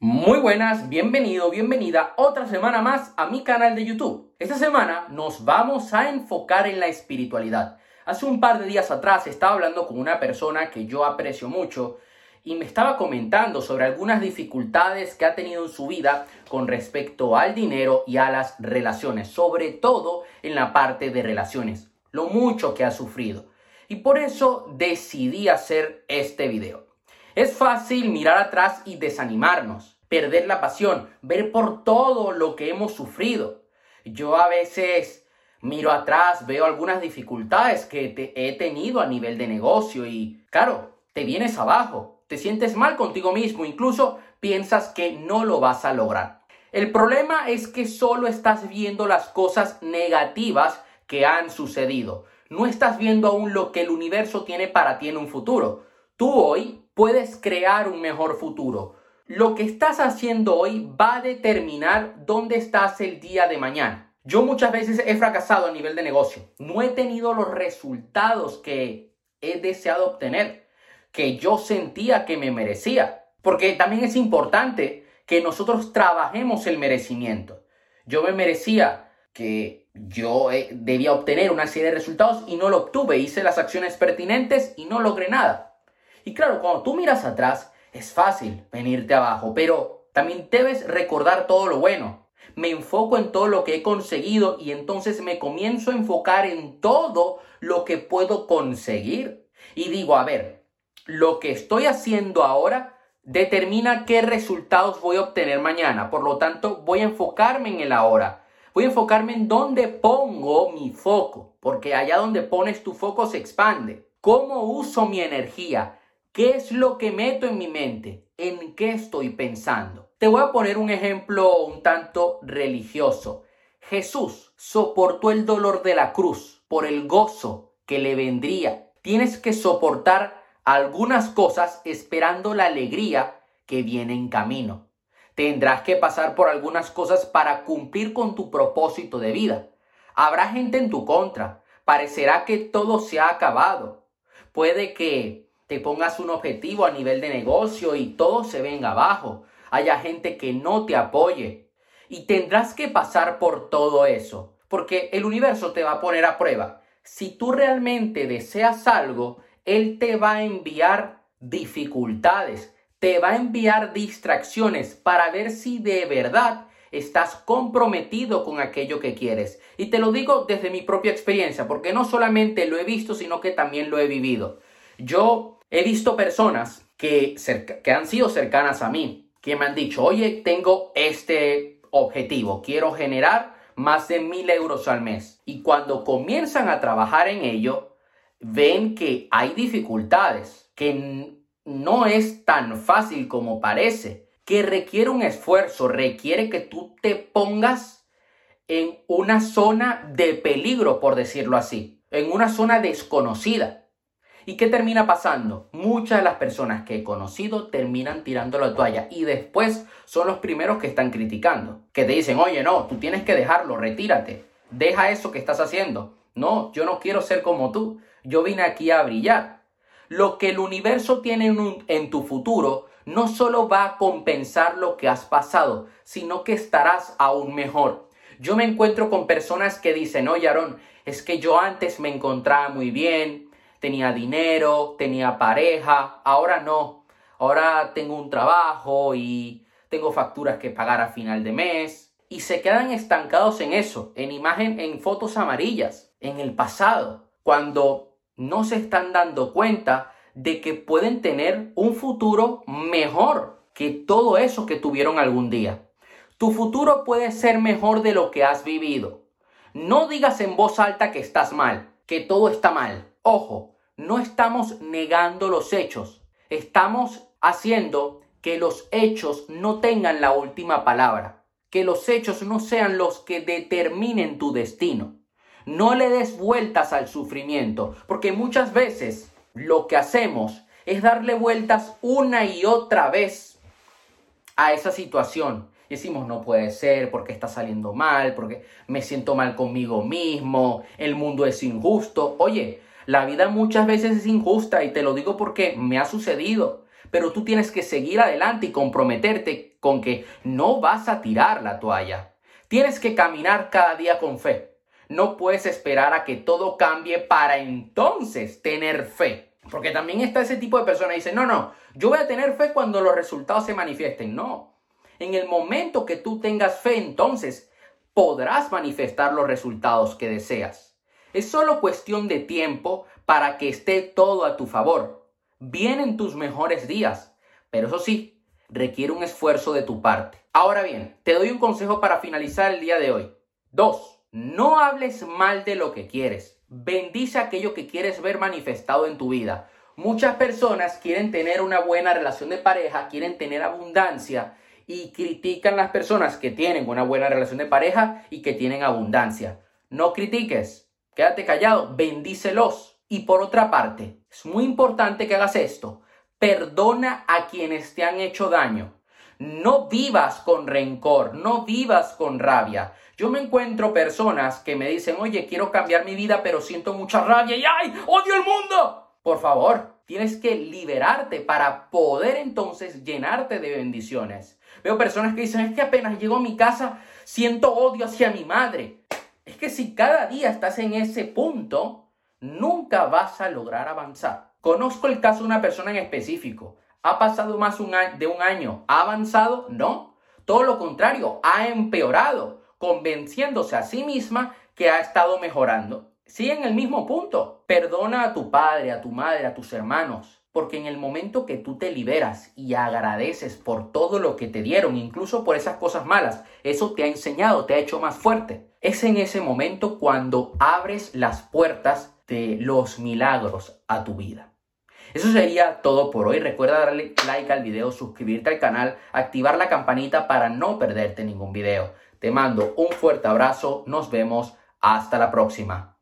Muy buenas, bienvenido, bienvenida otra semana más a mi canal de YouTube. Esta semana nos vamos a enfocar en la espiritualidad. Hace un par de días atrás estaba hablando con una persona que yo aprecio mucho y me estaba comentando sobre algunas dificultades que ha tenido en su vida con respecto al dinero y a las relaciones, sobre todo en la parte de relaciones, lo mucho que ha sufrido. Y por eso decidí hacer este video. Es fácil mirar atrás y desanimarnos, perder la pasión, ver por todo lo que hemos sufrido. Yo a veces miro atrás, veo algunas dificultades que he tenido a nivel de negocio y, claro, te vienes abajo, te sientes mal contigo mismo, incluso piensas que no lo vas a lograr. El problema es que solo estás viendo las cosas negativas que han sucedido. No estás viendo aún lo que el universo tiene para ti en un futuro. Tú hoy puedes crear un mejor futuro. Lo que estás haciendo hoy va a determinar dónde estás el día de mañana. Yo muchas veces he fracasado a nivel de negocio. No he tenido los resultados que he deseado obtener, que yo sentía que me merecía. Porque también es importante que nosotros trabajemos el merecimiento. Yo me merecía que yo eh, debía obtener una serie de resultados y no lo obtuve. Hice las acciones pertinentes y no logré nada. Y claro, cuando tú miras atrás, es fácil venirte abajo, pero también debes recordar todo lo bueno. Me enfoco en todo lo que he conseguido y entonces me comienzo a enfocar en todo lo que puedo conseguir. Y digo, a ver, lo que estoy haciendo ahora determina qué resultados voy a obtener mañana. Por lo tanto, voy a enfocarme en el ahora. Voy a enfocarme en dónde pongo mi foco, porque allá donde pones tu foco se expande. ¿Cómo uso mi energía? ¿Qué es lo que meto en mi mente? ¿En qué estoy pensando? Te voy a poner un ejemplo un tanto religioso. Jesús soportó el dolor de la cruz por el gozo que le vendría. Tienes que soportar algunas cosas esperando la alegría que viene en camino. Tendrás que pasar por algunas cosas para cumplir con tu propósito de vida. Habrá gente en tu contra. Parecerá que todo se ha acabado. Puede que te pongas un objetivo a nivel de negocio y todo se venga abajo. Haya gente que no te apoye. Y tendrás que pasar por todo eso, porque el universo te va a poner a prueba. Si tú realmente deseas algo, Él te va a enviar dificultades, te va a enviar distracciones para ver si de verdad estás comprometido con aquello que quieres. Y te lo digo desde mi propia experiencia, porque no solamente lo he visto, sino que también lo he vivido. Yo He visto personas que, han sido cercanas a mí, que me han dicho, oye, tengo este objetivo, quiero generar más de mil euros al mes. Y cuando comienzan a trabajar en ello, ven que hay dificultades, que no es tan fácil como parece, que requiere un esfuerzo, requiere que tú te pongas en una zona de peligro, por decirlo así, en una zona desconocida. ¿Y qué termina pasando? Muchas de las personas que he conocido terminan tirando la toalla y después son los primeros que están criticando. Que te dicen, oye, no, tú tienes que dejarlo, retírate, deja eso que estás haciendo. No, yo no quiero ser como tú, yo vine aquí a brillar. Lo que el universo tiene en, tu futuro no solo va a compensar lo que has pasado, sino que estarás aún mejor. Yo me encuentro con personas que dicen, oye, Aaron, es que yo antes me encontraba muy bien, tenía dinero, tenía pareja, ahora no, ahora tengo un trabajo y tengo facturas que pagar a final de mes y se quedan estancados en eso, en imagen, en fotos amarillas, en el pasado, cuando no se están dando cuenta de que pueden tener un futuro mejor que todo eso que tuvieron algún día. Tu futuro puede ser mejor de lo que has vivido. No digas en voz alta que estás mal, que todo está mal. Ojo, no estamos negando los hechos, estamos haciendo que los hechos no tengan la última palabra, que los hechos no sean los que determinen tu destino. No le des vueltas al sufrimiento, porque muchas veces lo que hacemos es darle vueltas una y otra vez a esa situación. Y decimos, no puede ser, porque está saliendo mal, porque me siento mal conmigo mismo, el mundo es injusto. Oye, la vida muchas veces es injusta y te lo digo porque me ha sucedido. Pero tú tienes que seguir adelante y comprometerte con que no vas a tirar la toalla. Tienes que caminar cada día con fe. No puedes esperar a que todo cambie para entonces tener fe. Porque también está ese tipo de personas que dicen, no, no, yo voy a tener fe cuando los resultados se manifiesten. No. En el momento que tú tengas fe, entonces podrás manifestar los resultados que deseas. Es solo cuestión de tiempo para que esté todo a tu favor. Vienen tus mejores días, pero eso sí, requiere un esfuerzo de tu parte. Ahora bien, te doy un consejo para finalizar el día de hoy. Dos, no hables mal de lo que quieres. Bendice aquello que quieres ver manifestado en tu vida. Muchas personas quieren tener una buena relación de pareja, quieren tener abundancia y critican las personas que tienen una buena relación de pareja y que tienen abundancia. No critiques, quédate callado, bendícelos. Y por otra parte, es muy importante que hagas esto. Perdona a quienes te han hecho daño. No vivas con rencor, no vivas con rabia. Yo me encuentro personas que me dicen, oye, quiero cambiar mi vida, pero siento mucha rabia y ¡ay! ¡Odio el mundo! Por favor, tienes que liberarte para poder entonces llenarte de bendiciones. Veo personas que dicen, es que apenas llego a mi casa, siento odio hacia mi madre. Que si cada día estás en ese punto, nunca vas a lograr avanzar. Conozco el caso de una persona en específico. ¿Ha pasado más de un año? ¿Ha avanzado? No. Todo lo contrario, ha empeorado, convenciéndose a sí misma que ha estado mejorando. Sigue en el mismo punto. Perdona a tu padre, a tu madre, a tus hermanos, porque en el momento que tú te liberas y agradeces por todo lo que te dieron, incluso por esas cosas malas, eso te ha enseñado, te ha hecho más fuerte. Es en ese momento cuando abres las puertas de los milagros a tu vida. Eso sería todo por hoy. Recuerda darle like al video, suscribirte al canal, activar la campanita para no perderte ningún video. Te mando un fuerte abrazo, nos vemos, hasta la próxima.